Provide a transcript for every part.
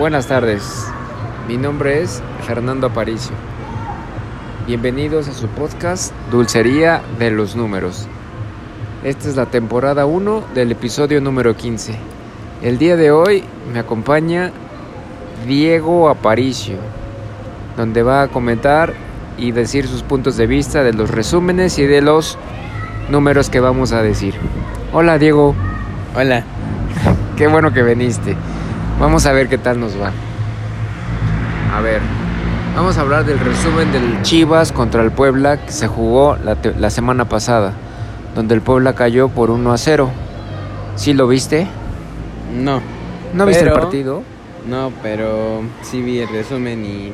Buenas tardes, mi nombre es Fernando Aparicio. Bienvenidos a su podcast Dulcería de los Números. Esta es la temporada 1 del episodio número 15. El día de hoy me acompaña Diego Aparicio, donde va a comentar y decir sus puntos de vista de los resúmenes y de los números que vamos a decir. Hola Diego. Hola. Qué bueno que viniste. Vamos a ver qué tal nos va. A ver, vamos a hablar del resumen del Chivas contra el Puebla que se jugó la, la semana pasada, donde el Puebla cayó por 1 a 0. ¿Sí lo viste? No. ¿No viste el partido? No, pero sí vi el resumen y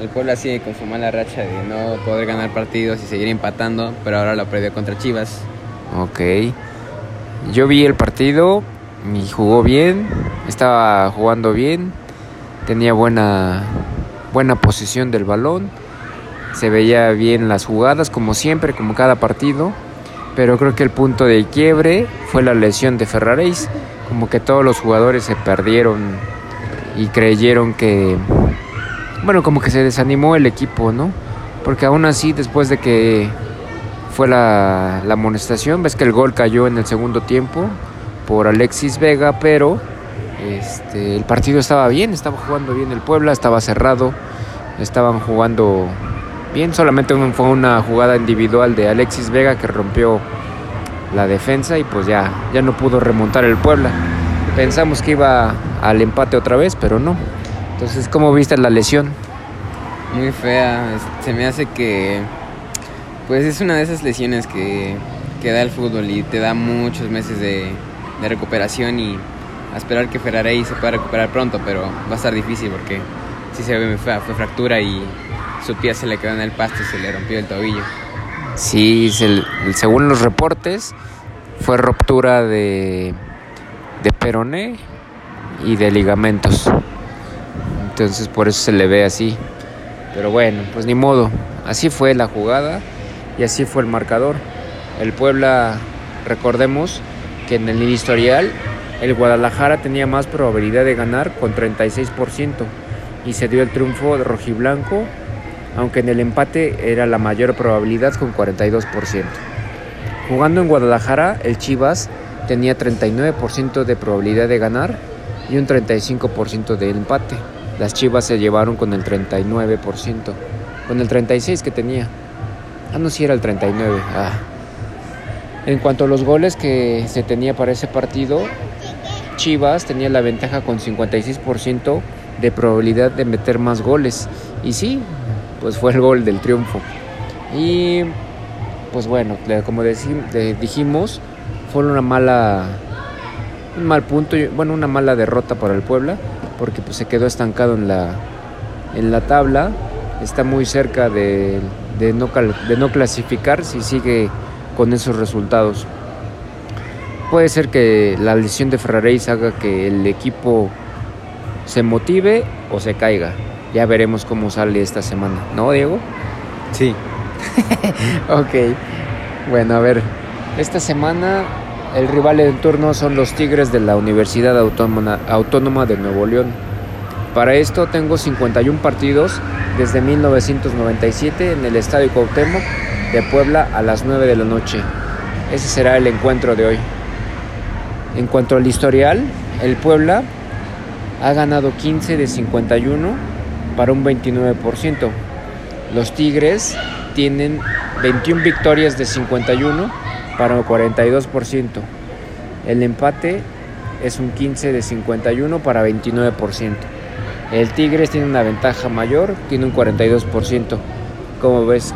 el Puebla sigue con su mala racha de no poder ganar partidos y seguir empatando, pero ahora lo perdió contra Chivas. Ok. Yo vi el partido y jugó bien, estaba jugando bien, tenía buena, buena posición del balón, se veía bien las jugadas como siempre, como cada partido, pero creo que el punto de quiebre fue la lesión de Ferraréis, como que todos los jugadores se perdieron y creyeron que, bueno, como que se desanimó el equipo, ¿no? Porque aún así, después de que fue la, la amonestación, ves que el gol cayó en el segundo tiempo, por Alexis Vega, pero este, el partido estaba bien, estaba jugando bien el Puebla, estaba cerrado, estaban jugando bien, solamente fue una jugada individual de Alexis Vega que rompió la defensa y pues ya, ya no pudo remontar el Puebla. Pensamos que iba al empate otra vez, pero no. Entonces, ¿cómo viste la lesión? Muy fea, se me hace que pues es una de esas lesiones que, que da el fútbol y te da muchos meses de, de recuperación y a esperar que Ferrari se pueda recuperar pronto, pero va a estar difícil porque si se ve fue fractura y su pie se le quedó en el pasto y se le rompió el tobillo. Sí, se, según los reportes, fue ruptura de, de peroné y de ligamentos. Entonces por eso se le ve así. Pero bueno, pues ni modo. Así fue la jugada y así fue el marcador. El Puebla, recordemos, que en el historial el Guadalajara tenía más probabilidad de ganar con 36% y se dio el triunfo de rojiblanco, aunque en el empate era la mayor probabilidad con 42%. Jugando en Guadalajara, el Chivas tenía 39% de probabilidad de ganar y un 35% de empate. Las Chivas se llevaron con el 39%, con el 36% que tenía. Ah, no, si era el 39%. Ah. En cuanto a los goles que se tenía para ese partido, Chivas tenía la ventaja con 56% de probabilidad de meter más goles. Y sí, pues fue el gol del triunfo. Y pues bueno, como dijimos, fue una mala un mal punto, bueno, una mala derrota para el Puebla, porque pues se quedó estancado en la en la tabla, está muy cerca de, no, de no clasificar si sigue con esos resultados. Puede ser que la lesión de Ferraréis haga que el equipo se motive o se caiga. Ya veremos cómo sale esta semana, ¿no, Diego? Sí. ok. Bueno, a ver. Esta semana el rival en turno son los Tigres de la Universidad Autónoma, Autónoma de Nuevo León. Para esto tengo 51 partidos desde 1997 en el Estadio Cuauhtémoc de Puebla a las 9 de la noche. Ese será el encuentro de hoy. En cuanto al historial, el Puebla ha ganado 15 de 51 para un 29%. Los Tigres tienen 21 victorias de 51 para un 42%. El empate es un 15 de 51 para 29%. El Tigres tiene una ventaja mayor, tiene un 42%. ¿Cómo ves?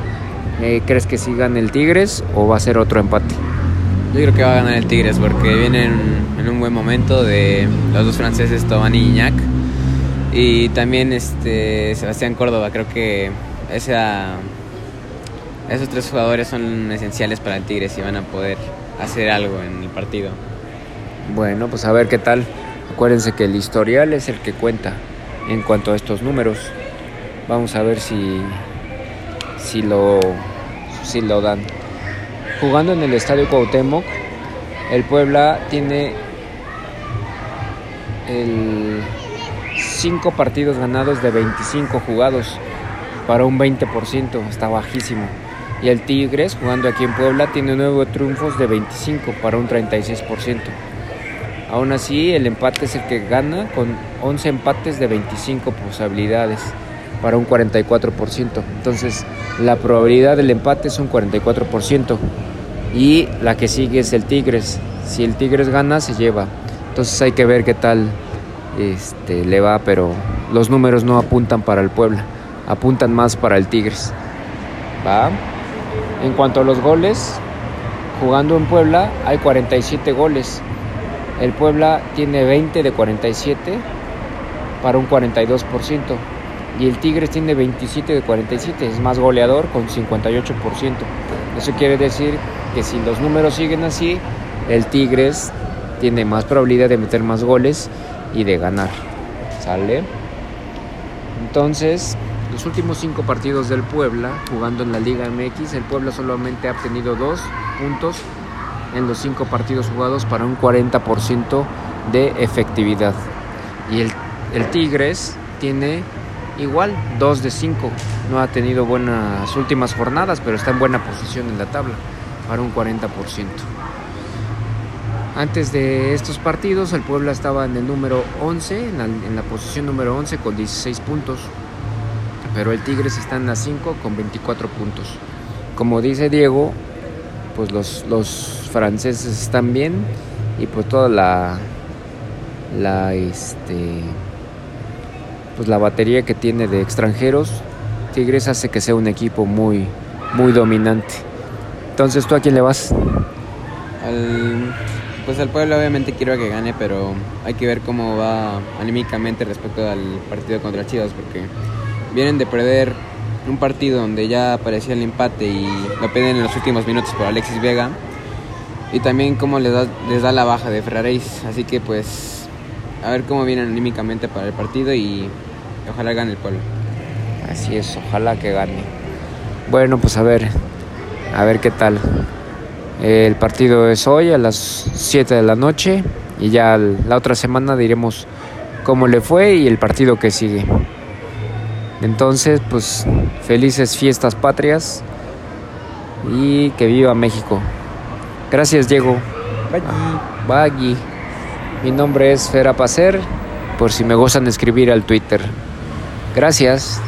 Eh, ¿Crees que sí gane el Tigres o va a ser otro empate? Yo creo que va a ganar el Tigres porque vienen en un buen momento de los dos franceses, Tobani y Iñak. Y también este Sebastián Córdoba, creo que esa, esos tres jugadores son esenciales para el Tigres y van a poder hacer algo en el partido. Bueno, pues a ver qué tal. Acuérdense que el historial es el que cuenta en cuanto a estos números. Vamos a ver si, si lo si lo dan. Jugando en el Estadio Cuauhtémoc, el Puebla tiene el 5 partidos ganados de 25 jugados para un 20%, está bajísimo. Y el Tigres, jugando aquí en Puebla, tiene 9 triunfos de 25 para un 36%. Aún así, el empate es el que gana con 11 empates de 25 posibilidades para un 44%. Entonces, la probabilidad del empate es un 44%. Y la que sigue es el Tigres. Si el Tigres gana, se lleva. Entonces hay que ver qué tal este, le va, pero los números no apuntan para el Puebla, apuntan más para el Tigres. ¿Va? En cuanto a los goles, jugando en Puebla hay 47 goles. El Puebla tiene 20 de 47 para un 42%. Y el Tigres tiene 27 de 47, es más goleador con 58%. Eso quiere decir que si los números siguen así, el Tigres tiene más probabilidad de meter más goles y de ganar. ¿Sale? Entonces, los últimos cinco partidos del Puebla, jugando en la Liga MX, el Puebla solamente ha obtenido dos puntos en los cinco partidos jugados para un 40% de efectividad. Y el, el Tigres tiene igual dos de cinco. No ha tenido buenas últimas jornadas, pero está en buena posición en la tabla para un 40%. Antes de estos partidos, el Puebla estaba en el número 11, en la, en la posición número 11 con 16 puntos. Pero el Tigres está en la 5 con 24 puntos. Como dice Diego, pues los, los franceses están bien y pues toda la, la, este, pues la batería que tiene de extranjeros, Tigres hace que sea un equipo muy, muy dominante. Entonces, ¿tú a quién le vas? Al, pues al pueblo obviamente quiero que gane, pero hay que ver cómo va anímicamente respecto al partido contra Chivas, porque vienen de perder un partido donde ya aparecía el empate y lo piden en los últimos minutos por Alexis Vega. Y también cómo les da, les da la baja de Ferraréis. Así que pues a ver cómo vienen anímicamente para el partido y ojalá gane el pueblo. Así es, ojalá que gane. Bueno, pues a ver, a ver qué tal. El partido es hoy a las 7 de la noche y ya la otra semana diremos cómo le fue y el partido que sigue. Entonces, pues felices fiestas patrias y que viva México. Gracias, Diego. Baggy. Mi nombre es Fera Pacer, por si me gustan escribir al Twitter. Gracias.